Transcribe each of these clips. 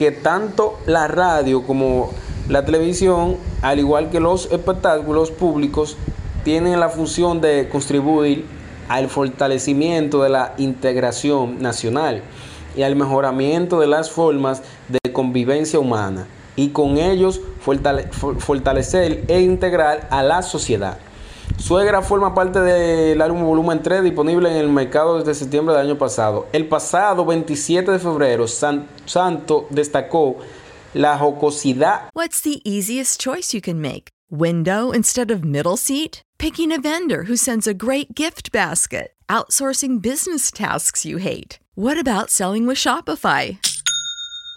Que tanto la radio como la televisión, al igual que los espectáculos públicos, tienen la función de contribuir al fortalecimiento de la integración nacional y al mejoramiento de las formas de convivencia humana y con ellos fortalecer e integrar a la sociedad. Suegra forma parte del álbum Volumen 3 disponible en el mercado desde septiembre del año pasado. El pasado 27 de febrero, San Santo destacó la jocosidad. What's the easiest choice you can make? Window instead of middle seat? Picking a vendor who sends a great gift basket? Outsourcing business tasks you hate? What about selling with Shopify?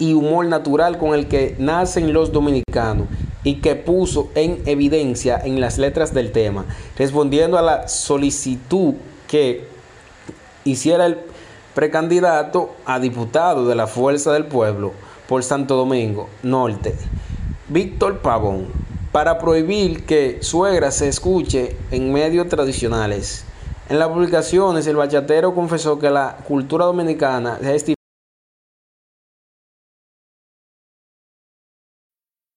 Y humor natural con el que nacen los dominicanos y que puso en evidencia en las letras del tema, respondiendo a la solicitud que hiciera el precandidato a diputado de la Fuerza del Pueblo por Santo Domingo Norte, Víctor Pavón, para prohibir que suegra se escuche en medios tradicionales. En las publicaciones, el bachatero confesó que la cultura dominicana es